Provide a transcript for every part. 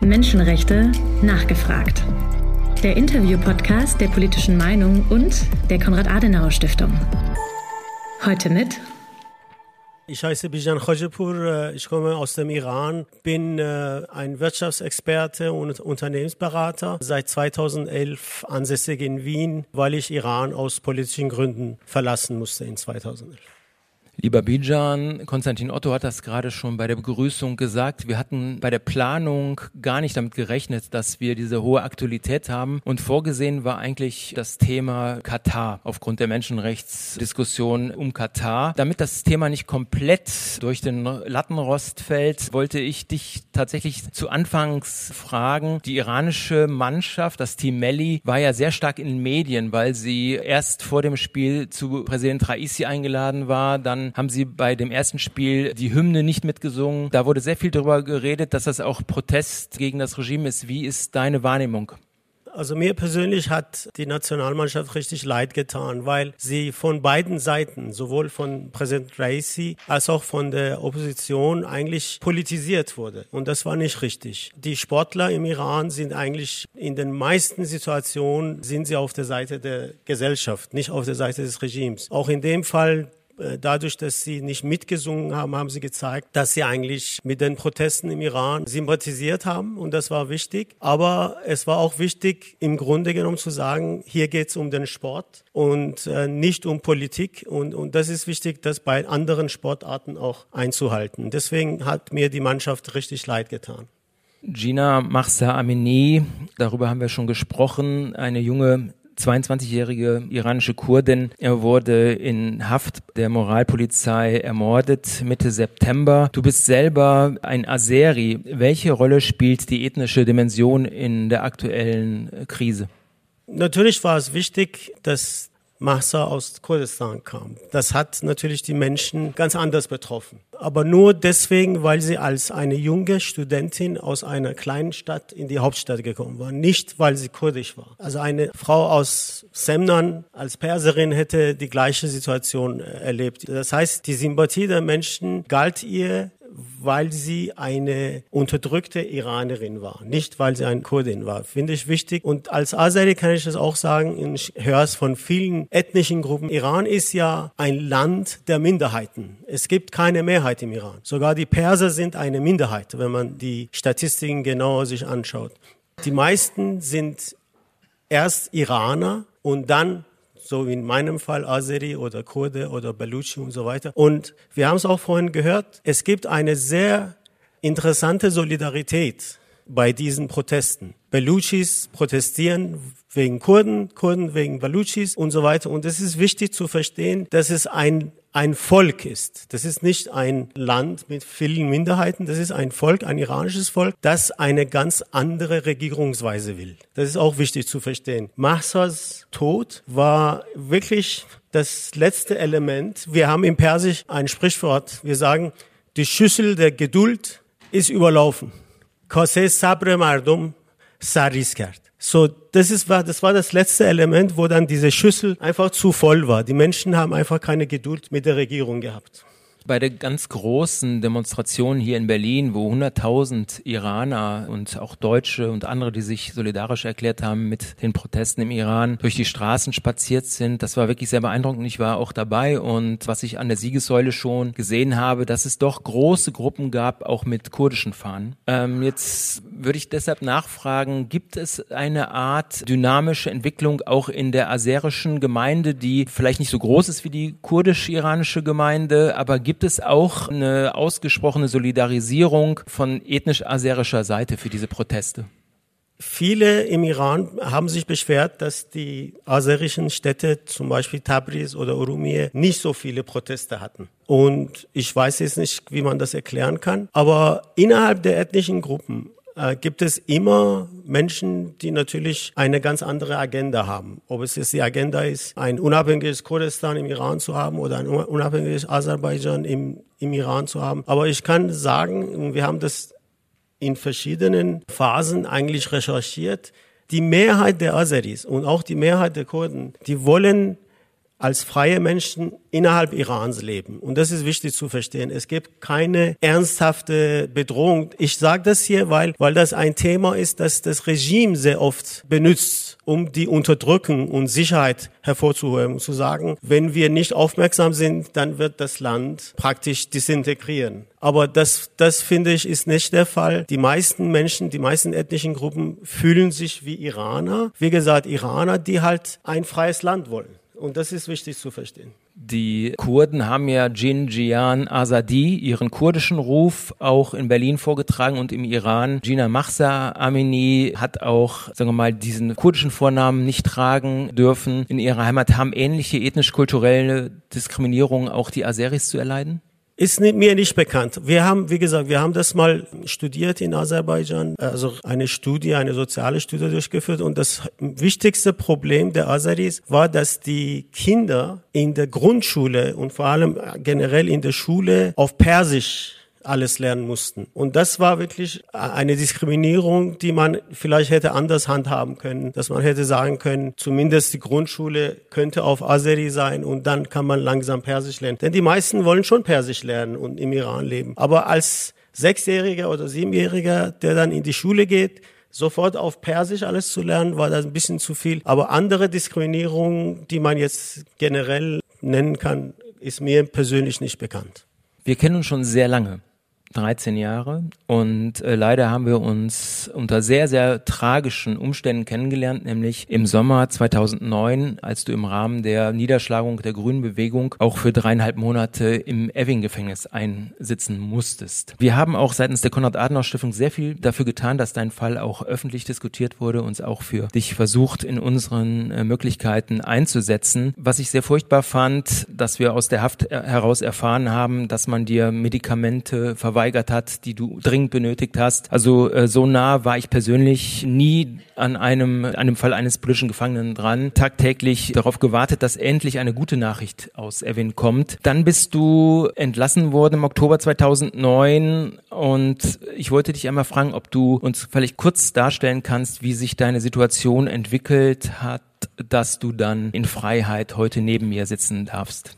Menschenrechte nachgefragt. Der Interview-Podcast der politischen Meinung und der Konrad-Adenauer-Stiftung. Heute mit ich heiße Bijan Khojepur, ich komme aus dem Iran, bin ein Wirtschaftsexperte und Unternehmensberater, seit 2011 ansässig in Wien, weil ich Iran aus politischen Gründen verlassen musste in 2011. Lieber Bijan, Konstantin Otto hat das gerade schon bei der Begrüßung gesagt. Wir hatten bei der Planung gar nicht damit gerechnet, dass wir diese hohe Aktualität haben. Und vorgesehen war eigentlich das Thema Katar aufgrund der Menschenrechtsdiskussion um Katar. Damit das Thema nicht komplett durch den Lattenrost fällt, wollte ich dich tatsächlich zu Anfangs fragen. Die iranische Mannschaft, das Team Melli, war ja sehr stark in den Medien, weil sie erst vor dem Spiel zu Präsident Raisi eingeladen war, dann haben sie bei dem ersten Spiel die Hymne nicht mitgesungen. Da wurde sehr viel darüber geredet, dass das auch Protest gegen das Regime ist. Wie ist deine Wahrnehmung? Also mir persönlich hat die Nationalmannschaft richtig leid getan, weil sie von beiden Seiten, sowohl von Präsident Raisi als auch von der Opposition eigentlich politisiert wurde. Und das war nicht richtig. Die Sportler im Iran sind eigentlich in den meisten Situationen sind sie auf der Seite der Gesellschaft, nicht auf der Seite des Regimes. Auch in dem Fall dadurch, dass sie nicht mitgesungen haben, haben sie gezeigt, dass sie eigentlich mit den Protesten im Iran sympathisiert haben und das war wichtig. Aber es war auch wichtig, im Grunde genommen zu sagen, hier geht es um den Sport und äh, nicht um Politik und, und das ist wichtig, das bei anderen Sportarten auch einzuhalten. Deswegen hat mir die Mannschaft richtig leid getan. Gina Mahsa Amini, darüber haben wir schon gesprochen, eine junge 22-jährige iranische Kurdin. Er wurde in Haft der Moralpolizei ermordet Mitte September. Du bist selber ein Azeri. Welche Rolle spielt die ethnische Dimension in der aktuellen Krise? Natürlich war es wichtig, dass Mahsa aus Kurdistan kam. Das hat natürlich die Menschen ganz anders betroffen. Aber nur deswegen, weil sie als eine junge Studentin aus einer kleinen Stadt in die Hauptstadt gekommen war. Nicht, weil sie kurdisch war. Also eine Frau aus Semnan als Perserin hätte die gleiche Situation erlebt. Das heißt, die Sympathie der Menschen galt ihr weil sie eine unterdrückte Iranerin war, nicht weil sie ein Kurdin war. Finde ich wichtig. Und als Azeri kann ich das auch sagen, ich höre es von vielen ethnischen Gruppen. Iran ist ja ein Land der Minderheiten. Es gibt keine Mehrheit im Iran. Sogar die Perser sind eine Minderheit, wenn man die Statistiken genauer sich anschaut. Die meisten sind erst Iraner und dann so wie in meinem Fall Azeri oder Kurde oder Baluchi und so weiter. Und wir haben es auch vorhin gehört, es gibt eine sehr interessante Solidarität bei diesen Protesten. Baluchis protestieren wegen Kurden, Kurden wegen Baluchis und so weiter. Und es ist wichtig zu verstehen, dass es ein ein Volk ist. Das ist nicht ein Land mit vielen Minderheiten, das ist ein Volk, ein iranisches Volk, das eine ganz andere Regierungsweise will. Das ist auch wichtig zu verstehen. Mahsas Tod war wirklich das letzte Element. Wir haben im Persisch ein Sprichwort. Wir sagen, die Schüssel der Geduld ist überlaufen. Kase sabre mardum saris kard. So, das ist, das war das letzte Element, wo dann diese Schüssel einfach zu voll war. Die Menschen haben einfach keine Geduld mit der Regierung gehabt bei der ganz großen Demonstration hier in Berlin, wo 100.000 Iraner und auch Deutsche und andere, die sich solidarisch erklärt haben mit den Protesten im Iran, durch die Straßen spaziert sind. Das war wirklich sehr beeindruckend. Ich war auch dabei und was ich an der Siegessäule schon gesehen habe, dass es doch große Gruppen gab, auch mit kurdischen Fahnen. Ähm, jetzt würde ich deshalb nachfragen, gibt es eine Art dynamische Entwicklung auch in der aserischen Gemeinde, die vielleicht nicht so groß ist wie die kurdisch-iranische Gemeinde, aber gibt Gibt es auch eine ausgesprochene Solidarisierung von ethnisch-aserischer Seite für diese Proteste? Viele im Iran haben sich beschwert, dass die aserischen Städte, zum Beispiel Tabriz oder Urumie, nicht so viele Proteste hatten. Und ich weiß jetzt nicht, wie man das erklären kann. Aber innerhalb der ethnischen Gruppen äh, gibt es immer Menschen, die natürlich eine ganz andere Agenda haben. Ob es jetzt die Agenda ist, ein unabhängiges Kurdistan im Iran zu haben oder ein unabhängiges Aserbaidschan im, im Iran zu haben. Aber ich kann sagen, wir haben das in verschiedenen Phasen eigentlich recherchiert. Die Mehrheit der Aseris und auch die Mehrheit der Kurden, die wollen als freie Menschen innerhalb Irans leben. Und das ist wichtig zu verstehen. Es gibt keine ernsthafte Bedrohung. Ich sage das hier, weil, weil das ein Thema ist, das das Regime sehr oft benutzt, um die Unterdrückung und Sicherheit hervorzuheben zu sagen, wenn wir nicht aufmerksam sind, dann wird das Land praktisch disintegrieren. Aber das, das finde ich ist nicht der Fall. Die meisten Menschen, die meisten ethnischen Gruppen fühlen sich wie Iraner. Wie gesagt, Iraner, die halt ein freies Land wollen. Und das ist wichtig zu verstehen. Die Kurden haben ja Jin Jian Azadi, ihren kurdischen Ruf, auch in Berlin vorgetragen und im Iran. Gina Mahsa Amini hat auch, sagen wir mal, diesen kurdischen Vornamen nicht tragen dürfen. In ihrer Heimat haben ähnliche ethnisch-kulturelle Diskriminierungen auch die Aseris zu erleiden? Ist mir nicht bekannt. Wir haben, wie gesagt, wir haben das mal studiert in Aserbaidschan, also eine Studie, eine soziale Studie durchgeführt und das wichtigste Problem der Aseris war, dass die Kinder in der Grundschule und vor allem generell in der Schule auf Persisch alles lernen mussten. Und das war wirklich eine Diskriminierung, die man vielleicht hätte anders handhaben können, dass man hätte sagen können, zumindest die Grundschule könnte auf Azeri sein und dann kann man langsam Persisch lernen. Denn die meisten wollen schon Persisch lernen und im Iran leben. Aber als Sechsjähriger oder Siebenjähriger, der dann in die Schule geht, sofort auf Persisch alles zu lernen, war das ein bisschen zu viel. Aber andere Diskriminierungen, die man jetzt generell nennen kann, ist mir persönlich nicht bekannt. Wir kennen uns schon sehr lange. 13 Jahre und äh, leider haben wir uns unter sehr, sehr tragischen Umständen kennengelernt, nämlich im Sommer 2009, als du im Rahmen der Niederschlagung der Grünen Bewegung auch für dreieinhalb Monate im Eving-Gefängnis einsitzen musstest. Wir haben auch seitens der Konrad-Adenauer-Stiftung sehr viel dafür getan, dass dein Fall auch öffentlich diskutiert wurde, uns auch für dich versucht, in unseren äh, Möglichkeiten einzusetzen. Was ich sehr furchtbar fand, dass wir aus der Haft äh, heraus erfahren haben, dass man dir Medikamente verweigert verweigert hat, die du dringend benötigt hast. Also äh, so nah war ich persönlich nie an einem, einem Fall eines politischen Gefangenen dran. Tagtäglich darauf gewartet, dass endlich eine gute Nachricht aus Erwin kommt. Dann bist du entlassen worden im Oktober 2009 und ich wollte dich einmal fragen, ob du uns vielleicht kurz darstellen kannst, wie sich deine Situation entwickelt hat, dass du dann in Freiheit heute neben mir sitzen darfst.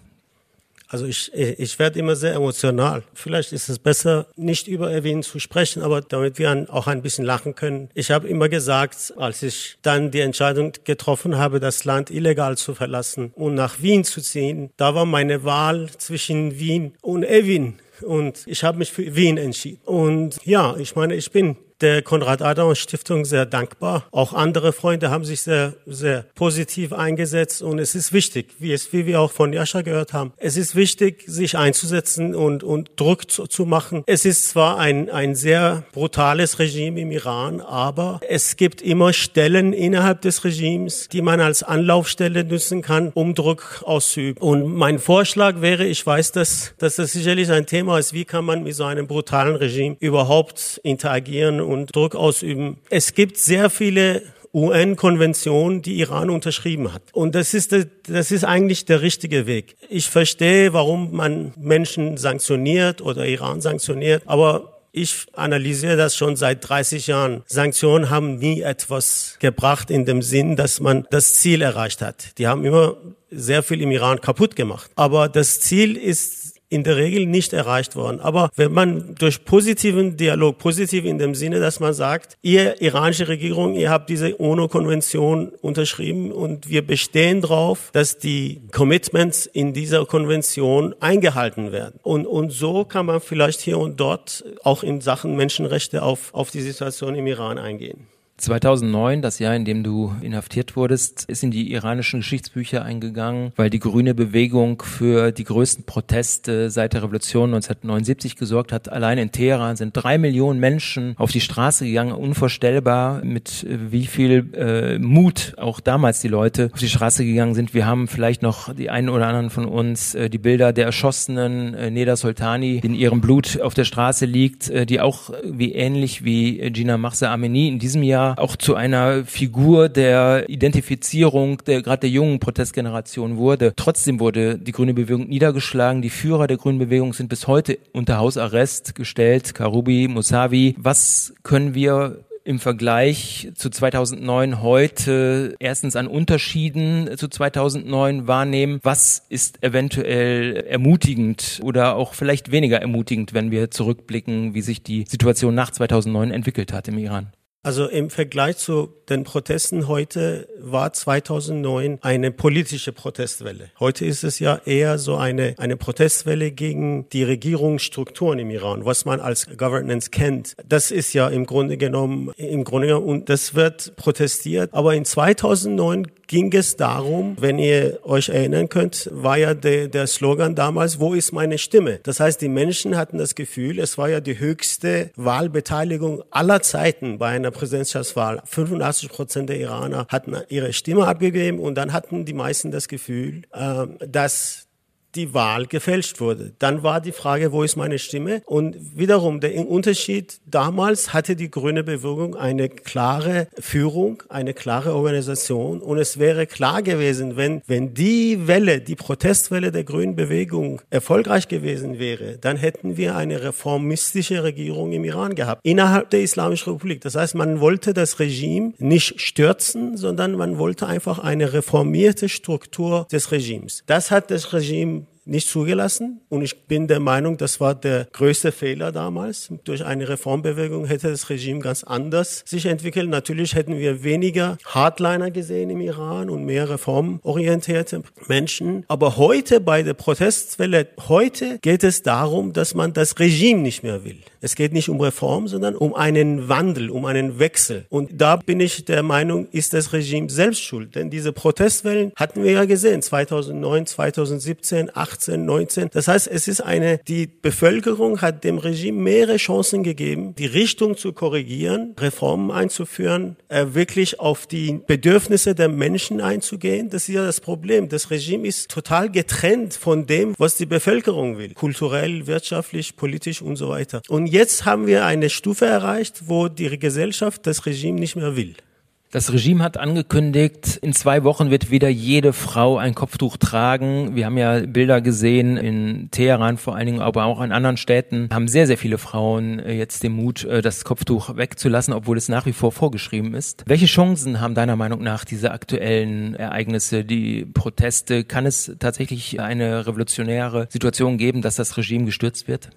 Also ich, ich werde immer sehr emotional. Vielleicht ist es besser, nicht über Erwin zu sprechen, aber damit wir auch ein bisschen lachen können. Ich habe immer gesagt, als ich dann die Entscheidung getroffen habe, das Land illegal zu verlassen und nach Wien zu ziehen, da war meine Wahl zwischen Wien und Erwin. Und ich habe mich für Wien entschieden. Und ja, ich meine, ich bin der Konrad-Adenauer-Stiftung sehr dankbar. Auch andere Freunde haben sich sehr, sehr positiv eingesetzt und es ist wichtig, wie es, wie wir auch von Jascha gehört haben, es ist wichtig, sich einzusetzen und, und Druck zu, zu machen. Es ist zwar ein, ein sehr brutales Regime im Iran, aber es gibt immer Stellen innerhalb des Regimes, die man als Anlaufstelle nutzen kann, um Druck auszuüben. Und mein Vorschlag wäre, ich weiß, dass, dass das sicherlich ein Thema ist, wie kann man mit so einem brutalen Regime überhaupt interagieren und Druck ausüben. Es gibt sehr viele UN-Konvention, die Iran unterschrieben hat. Und das ist, das ist eigentlich der richtige Weg. Ich verstehe, warum man Menschen sanktioniert oder Iran sanktioniert, aber ich analysiere das schon seit 30 Jahren. Sanktionen haben nie etwas gebracht in dem Sinn, dass man das Ziel erreicht hat. Die haben immer sehr viel im Iran kaputt gemacht. Aber das Ziel ist in der Regel nicht erreicht worden. Aber wenn man durch positiven Dialog, positiv in dem Sinne, dass man sagt, ihr iranische Regierung, ihr habt diese UNO-Konvention unterschrieben und wir bestehen darauf, dass die Commitments in dieser Konvention eingehalten werden. Und, und so kann man vielleicht hier und dort auch in Sachen Menschenrechte auf, auf die Situation im Iran eingehen. 2009, das Jahr, in dem du inhaftiert wurdest, ist in die iranischen Geschichtsbücher eingegangen, weil die grüne Bewegung für die größten Proteste seit der Revolution 1979 gesorgt hat. Allein in Teheran sind drei Millionen Menschen auf die Straße gegangen. Unvorstellbar, mit wie viel äh, Mut auch damals die Leute auf die Straße gegangen sind. Wir haben vielleicht noch die einen oder anderen von uns äh, die Bilder der erschossenen äh, Neda Soltani, die in ihrem Blut auf der Straße liegt, äh, die auch wie ähnlich wie Gina Mahsa Amini in diesem Jahr auch zu einer Figur der Identifizierung der gerade der jungen Protestgeneration wurde. Trotzdem wurde die grüne Bewegung niedergeschlagen. Die Führer der grünen Bewegung sind bis heute unter Hausarrest gestellt. Karubi, Musavi. Was können wir im Vergleich zu 2009 heute erstens an Unterschieden zu 2009 wahrnehmen? Was ist eventuell ermutigend oder auch vielleicht weniger ermutigend, wenn wir zurückblicken, wie sich die Situation nach 2009 entwickelt hat im Iran? Also im Vergleich zu den Protesten heute war 2009 eine politische Protestwelle. Heute ist es ja eher so eine, eine Protestwelle gegen die Regierungsstrukturen im Iran, was man als Governance kennt. Das ist ja im Grunde genommen, im Grunde genommen, und das wird protestiert. Aber in 2009 ging es darum, wenn ihr euch erinnern könnt, war ja der, der Slogan damals, wo ist meine Stimme? Das heißt, die Menschen hatten das Gefühl, es war ja die höchste Wahlbeteiligung aller Zeiten bei einer Präsidentschaftswahl. 85 Prozent der Iraner hatten ihre Stimme abgegeben und dann hatten die meisten das Gefühl, äh, dass die Wahl gefälscht wurde. Dann war die Frage, wo ist meine Stimme? Und wiederum der Unterschied, damals hatte die grüne Bewegung eine klare Führung, eine klare Organisation und es wäre klar gewesen, wenn, wenn die Welle, die Protestwelle der grünen Bewegung erfolgreich gewesen wäre, dann hätten wir eine reformistische Regierung im Iran gehabt, innerhalb der Islamischen Republik. Das heißt, man wollte das Regime nicht stürzen, sondern man wollte einfach eine reformierte Struktur des Regimes. Das hat das Regime nicht zugelassen. Und ich bin der Meinung, das war der größte Fehler damals. Durch eine Reformbewegung hätte das Regime ganz anders sich entwickelt. Natürlich hätten wir weniger Hardliner gesehen im Iran und mehr reformorientierte Menschen. Aber heute bei der Protestwelle, heute geht es darum, dass man das Regime nicht mehr will. Es geht nicht um Reform, sondern um einen Wandel, um einen Wechsel. Und da bin ich der Meinung, ist das Regime selbst schuld. Denn diese Protestwellen hatten wir ja gesehen, 2009, 2017, 18, 19. Das heißt, es ist eine, die Bevölkerung hat dem Regime mehrere Chancen gegeben, die Richtung zu korrigieren, Reformen einzuführen, äh, wirklich auf die Bedürfnisse der Menschen einzugehen. Das ist ja das Problem. Das Regime ist total getrennt von dem, was die Bevölkerung will. Kulturell, wirtschaftlich, politisch und so weiter. Und jetzt haben wir eine Stufe erreicht, wo die Gesellschaft das Regime nicht mehr will. Das Regime hat angekündigt, in zwei Wochen wird wieder jede Frau ein Kopftuch tragen. Wir haben ja Bilder gesehen in Teheran vor allen Dingen, aber auch in anderen Städten haben sehr, sehr viele Frauen äh, jetzt den Mut, äh, das Kopftuch wegzulassen, obwohl es nach wie vor vorgeschrieben ist. Welche Chancen haben deiner Meinung nach diese aktuellen Ereignisse, die Proteste? Kann es tatsächlich eine revolutionäre Situation geben, dass das Regime gestürzt wird?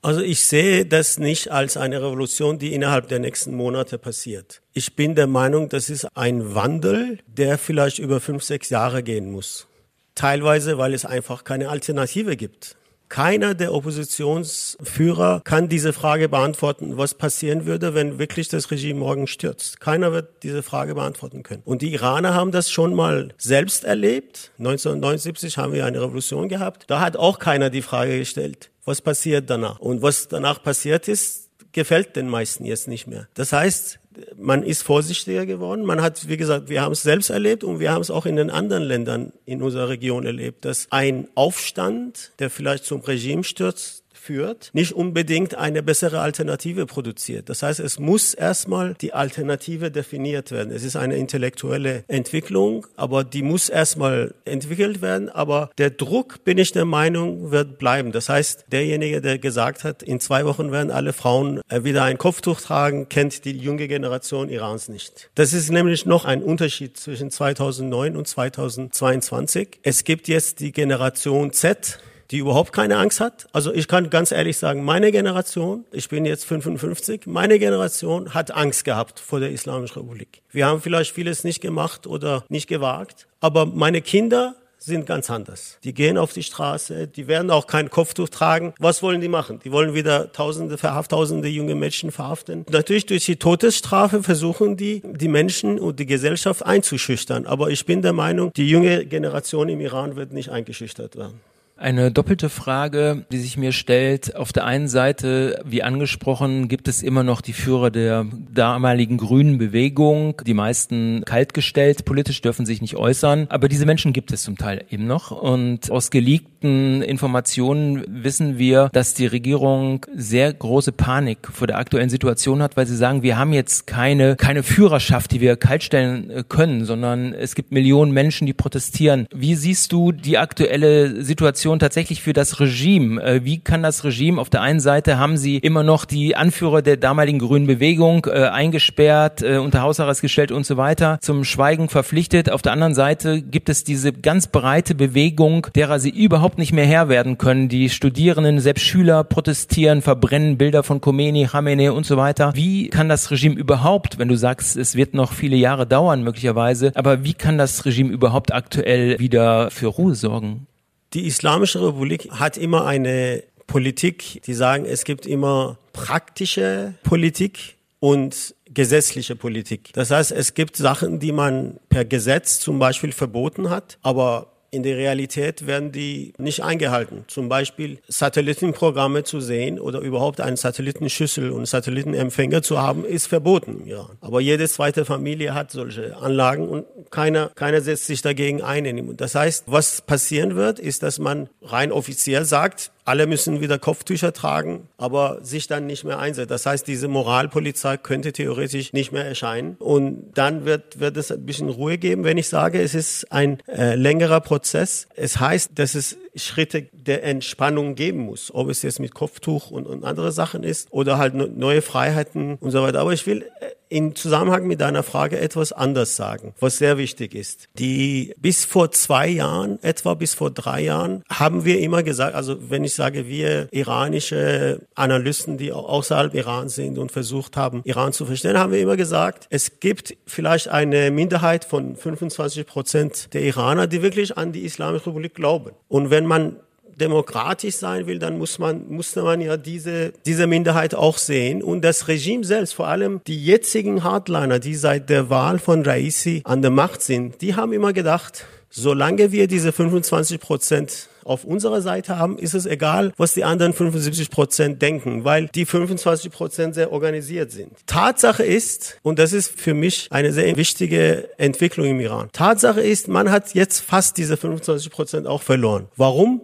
Also ich sehe das nicht als eine Revolution, die innerhalb der nächsten Monate passiert. Ich bin der Meinung, das ist ein Wandel, der vielleicht über fünf, sechs Jahre gehen muss. Teilweise, weil es einfach keine Alternative gibt. Keiner der Oppositionsführer kann diese Frage beantworten, was passieren würde, wenn wirklich das Regime morgen stürzt. Keiner wird diese Frage beantworten können. Und die Iraner haben das schon mal selbst erlebt. 1979 haben wir eine Revolution gehabt. Da hat auch keiner die Frage gestellt, was passiert danach. Und was danach passiert ist, gefällt den meisten jetzt nicht mehr. Das heißt, man ist vorsichtiger geworden. Man hat, wie gesagt, wir haben es selbst erlebt und wir haben es auch in den anderen Ländern in unserer Region erlebt, dass ein Aufstand, der vielleicht zum Regime stürzt, führt, nicht unbedingt eine bessere Alternative produziert. Das heißt, es muss erstmal die Alternative definiert werden. Es ist eine intellektuelle Entwicklung, aber die muss erstmal entwickelt werden. Aber der Druck, bin ich der Meinung, wird bleiben. Das heißt, derjenige, der gesagt hat, in zwei Wochen werden alle Frauen äh, wieder ein Kopftuch tragen, kennt die junge Generation Irans nicht. Das ist nämlich noch ein Unterschied zwischen 2009 und 2022. Es gibt jetzt die Generation Z, die überhaupt keine Angst hat. Also ich kann ganz ehrlich sagen, meine Generation, ich bin jetzt 55, meine Generation hat Angst gehabt vor der Islamischen Republik. Wir haben vielleicht vieles nicht gemacht oder nicht gewagt, aber meine Kinder sind ganz anders. Die gehen auf die Straße, die werden auch kein Kopftuch tragen. Was wollen die machen? Die wollen wieder tausende, tausende junge Menschen verhaften. Natürlich durch die Todesstrafe versuchen die, die Menschen und die Gesellschaft einzuschüchtern. Aber ich bin der Meinung, die junge Generation im Iran wird nicht eingeschüchtert werden. Eine doppelte Frage, die sich mir stellt. Auf der einen Seite, wie angesprochen, gibt es immer noch die Führer der damaligen grünen Bewegung. Die meisten kaltgestellt, politisch dürfen sich nicht äußern. Aber diese Menschen gibt es zum Teil eben noch. Und aus geleakten geleakten Informationen wissen wir, dass die Regierung sehr große Panik vor der aktuellen Situation hat, weil sie sagen, wir haben jetzt keine, keine Führerschaft, die wir kaltstellen äh, können, sondern es gibt Millionen Menschen, die protestieren. Wie siehst du die aktuelle Situation tatsächlich für das Regime? Äh, wie kann das Regime auf der einen Seite haben sie immer noch die Anführer der damaligen grünen Bewegung äh, eingesperrt, äh, unter Hausarrest gestellt und so weiter, zum Schweigen verpflichtet. Auf der anderen Seite gibt es diese ganz breite Bewegung, derer sie überhaupt nicht mehr Herr werden können. Die Studierenden, selbst Schüler protestieren, verbrennen Bilder von Khomeini, Khamenei und so weiter. Wie kann das Regime überhaupt, wenn du sagst, es wird noch viele Jahre dauern möglicherweise, aber wie kann das Regime überhaupt aktuell wieder für Ruhe sorgen? Die Islamische Republik hat immer eine Politik, die sagen, es gibt immer praktische Politik und gesetzliche Politik. Das heißt, es gibt Sachen, die man per Gesetz zum Beispiel verboten hat, aber in der Realität werden die nicht eingehalten. Zum Beispiel Satellitenprogramme zu sehen oder überhaupt einen Satellitenschüssel und Satellitenempfänger zu haben, ist verboten im Iran. Aber jede zweite Familie hat solche Anlagen und keiner, keiner setzt sich dagegen ein. Das heißt, was passieren wird, ist, dass man rein offiziell sagt, alle müssen wieder Kopftücher tragen, aber sich dann nicht mehr einsetzt. Das heißt, diese Moralpolizei könnte theoretisch nicht mehr erscheinen. Und dann wird, wird es ein bisschen Ruhe geben, wenn ich sage, es ist ein äh, längerer Prozess. Es heißt, dass es Schritte der Entspannung geben muss, ob es jetzt mit Kopftuch und, und andere Sachen ist oder halt neue Freiheiten und so weiter. Aber ich will äh, in Zusammenhang mit deiner Frage etwas anders sagen, was sehr wichtig ist. Die bis vor zwei Jahren, etwa bis vor drei Jahren, haben wir immer gesagt, also wenn ich sage wir iranische Analysten, die außerhalb Iran sind und versucht haben, Iran zu verstehen, haben wir immer gesagt, es gibt vielleicht eine Minderheit von 25 Prozent der Iraner, die wirklich an die Islamische Republik glauben. Und wenn man demokratisch sein will, dann muss man, musste man ja diese, diese Minderheit auch sehen. Und das Regime selbst, vor allem die jetzigen Hardliner, die seit der Wahl von Raisi an der Macht sind, die haben immer gedacht, solange wir diese 25 Prozent auf unserer Seite haben, ist es egal, was die anderen 75 Prozent denken, weil die 25 Prozent sehr organisiert sind. Tatsache ist, und das ist für mich eine sehr wichtige Entwicklung im Iran, Tatsache ist, man hat jetzt fast diese 25 Prozent auch verloren. Warum?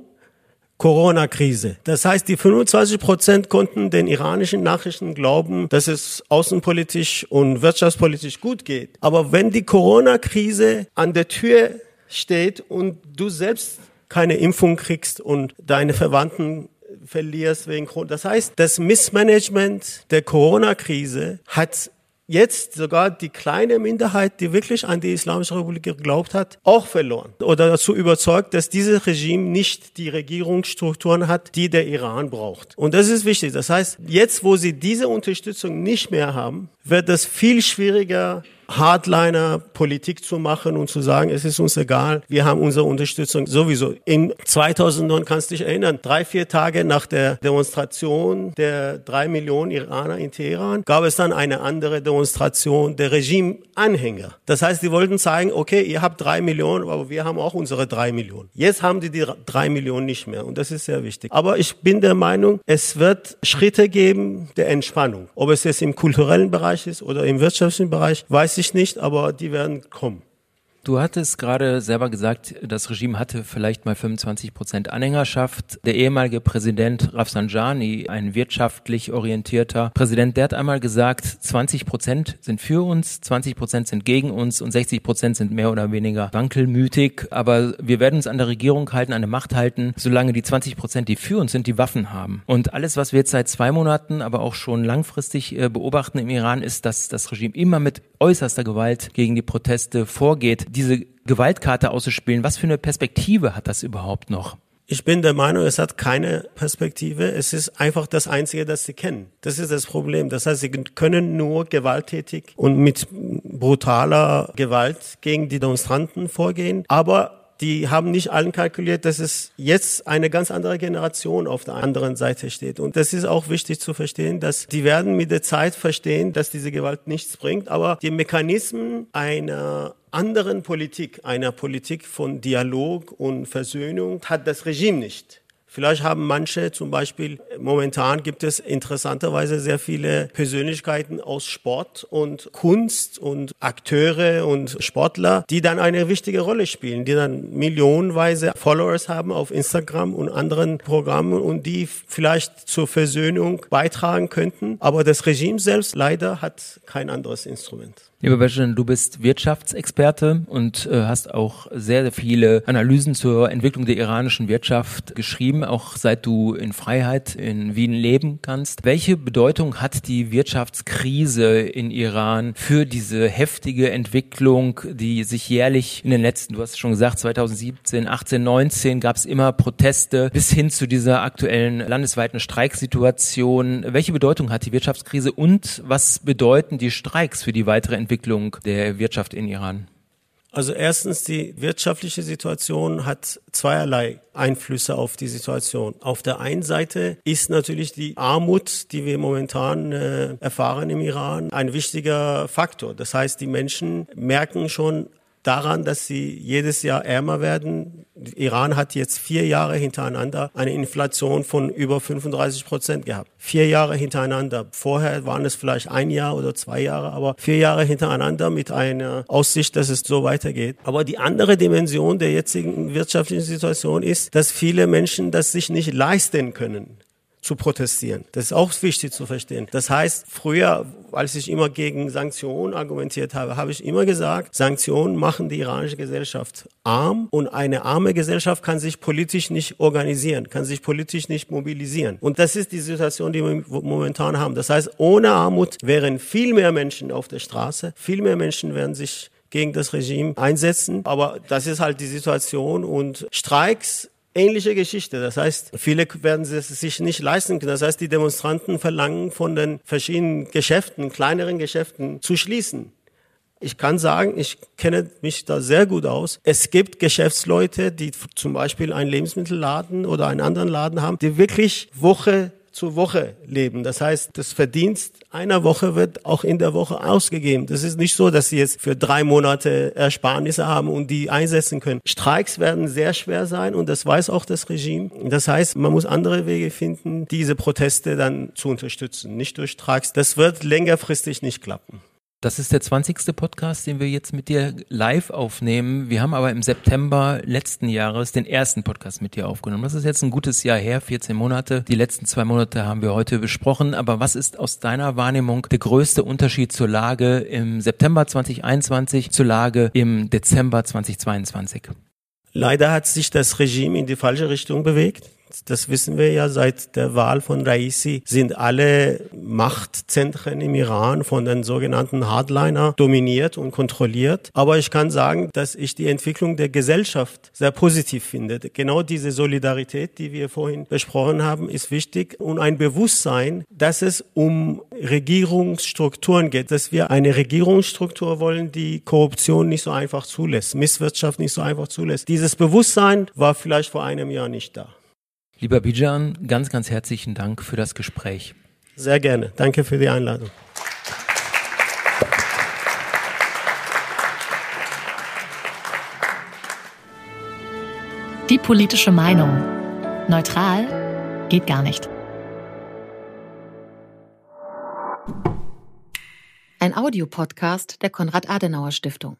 Corona-Krise. Das heißt, die 25 Prozent konnten den iranischen Nachrichten glauben, dass es außenpolitisch und wirtschaftspolitisch gut geht. Aber wenn die Corona-Krise an der Tür steht und du selbst keine Impfung kriegst und deine Verwandten verlierst wegen Corona. Das heißt, das Missmanagement der Corona-Krise hat jetzt sogar die kleine Minderheit, die wirklich an die Islamische Republik geglaubt hat, auch verloren. Oder dazu überzeugt, dass dieses Regime nicht die Regierungsstrukturen hat, die der Iran braucht. Und das ist wichtig. Das heißt, jetzt, wo sie diese Unterstützung nicht mehr haben, wird es viel schwieriger, Hardliner-Politik zu machen und zu sagen, es ist uns egal, wir haben unsere Unterstützung sowieso. In 2009 kannst du dich erinnern, drei, vier Tage nach der Demonstration der drei Millionen Iraner in Teheran gab es dann eine andere Demonstration der Regime-Anhänger. Das heißt, die wollten zeigen, okay, ihr habt drei Millionen, aber wir haben auch unsere drei Millionen. Jetzt haben die die drei Millionen nicht mehr und das ist sehr wichtig. Aber ich bin der Meinung, es wird Schritte geben der Entspannung. Ob es jetzt im kulturellen Bereich ist oder im wirtschaftlichen Bereich, weiß weiß ich nicht, aber die werden kommen. Du hattest gerade selber gesagt, das Regime hatte vielleicht mal 25 Prozent Anhängerschaft. Der ehemalige Präsident Rafsanjani, ein wirtschaftlich orientierter Präsident, der hat einmal gesagt, 20 Prozent sind für uns, 20 Prozent sind gegen uns und 60 Prozent sind mehr oder weniger wankelmütig. Aber wir werden uns an der Regierung halten, an der Macht halten, solange die 20 Prozent, die für uns sind, die Waffen haben. Und alles, was wir jetzt seit zwei Monaten, aber auch schon langfristig äh, beobachten im Iran, ist, dass das Regime immer mit äußerster Gewalt gegen die Proteste vorgeht diese Gewaltkarte auszuspielen, was für eine Perspektive hat das überhaupt noch? Ich bin der Meinung, es hat keine Perspektive. Es ist einfach das Einzige, das sie kennen. Das ist das Problem. Das heißt, sie können nur gewalttätig und mit brutaler Gewalt gegen die Demonstranten vorgehen. Aber die haben nicht allen kalkuliert, dass es jetzt eine ganz andere Generation auf der anderen Seite steht. Und das ist auch wichtig zu verstehen, dass die werden mit der Zeit verstehen, dass diese Gewalt nichts bringt. Aber die Mechanismen einer anderen Politik, einer Politik von Dialog und Versöhnung hat das Regime nicht. Vielleicht haben manche zum Beispiel, momentan gibt es interessanterweise sehr viele Persönlichkeiten aus Sport und Kunst und Akteure und Sportler, die dann eine wichtige Rolle spielen, die dann millionenweise Followers haben auf Instagram und anderen Programmen und die vielleicht zur Versöhnung beitragen könnten. Aber das Regime selbst leider hat kein anderes Instrument. Lieber Benjamin, du bist Wirtschaftsexperte und äh, hast auch sehr, sehr viele Analysen zur Entwicklung der iranischen Wirtschaft geschrieben, auch seit du in Freiheit in Wien leben kannst. Welche Bedeutung hat die Wirtschaftskrise in Iran für diese heftige Entwicklung, die sich jährlich in den letzten, du hast es schon gesagt, 2017, 18, 19 gab es immer Proteste bis hin zu dieser aktuellen landesweiten Streiksituation. Welche Bedeutung hat die Wirtschaftskrise und was bedeuten die Streiks für die weitere Entwicklung? Entwicklung der Wirtschaft in Iran? Also erstens, die wirtschaftliche Situation hat zweierlei Einflüsse auf die Situation. Auf der einen Seite ist natürlich die Armut, die wir momentan äh, erfahren im Iran, ein wichtiger Faktor. Das heißt, die Menschen merken schon daran, dass sie jedes Jahr ärmer werden. Iran hat jetzt vier Jahre hintereinander eine Inflation von über 35 Prozent gehabt. Vier Jahre hintereinander. Vorher waren es vielleicht ein Jahr oder zwei Jahre, aber vier Jahre hintereinander mit einer Aussicht, dass es so weitergeht. Aber die andere Dimension der jetzigen wirtschaftlichen Situation ist, dass viele Menschen das sich nicht leisten können zu protestieren. Das ist auch wichtig zu verstehen. Das heißt, früher, als ich immer gegen Sanktionen argumentiert habe, habe ich immer gesagt, Sanktionen machen die iranische Gesellschaft arm und eine arme Gesellschaft kann sich politisch nicht organisieren, kann sich politisch nicht mobilisieren. Und das ist die Situation, die wir momentan haben. Das heißt, ohne Armut wären viel mehr Menschen auf der Straße, viel mehr Menschen werden sich gegen das Regime einsetzen. Aber das ist halt die Situation und Streiks ähnliche Geschichte. Das heißt, viele werden es sich nicht leisten können. Das heißt, die Demonstranten verlangen von den verschiedenen Geschäften, kleineren Geschäften zu schließen. Ich kann sagen, ich kenne mich da sehr gut aus. Es gibt Geschäftsleute, die zum Beispiel einen Lebensmittelladen oder einen anderen Laden haben, die wirklich Woche zu Woche leben. Das heißt, das Verdienst einer Woche wird auch in der Woche ausgegeben. Das ist nicht so, dass sie jetzt für drei Monate Ersparnisse haben und die einsetzen können. Streiks werden sehr schwer sein und das weiß auch das Regime. Das heißt, man muss andere Wege finden, diese Proteste dann zu unterstützen, nicht durch Streiks. Das wird längerfristig nicht klappen. Das ist der 20. Podcast, den wir jetzt mit dir live aufnehmen. Wir haben aber im September letzten Jahres den ersten Podcast mit dir aufgenommen. Das ist jetzt ein gutes Jahr her, 14 Monate. Die letzten zwei Monate haben wir heute besprochen. Aber was ist aus deiner Wahrnehmung der größte Unterschied zur Lage im September 2021 zur Lage im Dezember 2022? Leider hat sich das Regime in die falsche Richtung bewegt. Das wissen wir ja seit der Wahl von Raisi sind alle Machtzentren im Iran von den sogenannten Hardliner dominiert und kontrolliert. Aber ich kann sagen, dass ich die Entwicklung der Gesellschaft sehr positiv finde. Genau diese Solidarität, die wir vorhin besprochen haben, ist wichtig und ein Bewusstsein, dass es um Regierungsstrukturen geht, dass wir eine Regierungsstruktur wollen, die Korruption nicht so einfach zulässt, Misswirtschaft nicht so einfach zulässt. Dieses Bewusstsein war vielleicht vor einem Jahr nicht da. Lieber Bijan, ganz, ganz herzlichen Dank für das Gespräch. Sehr gerne. Danke für die Einladung. Die politische Meinung. Neutral geht gar nicht. Ein Audiopodcast der Konrad-Adenauer-Stiftung.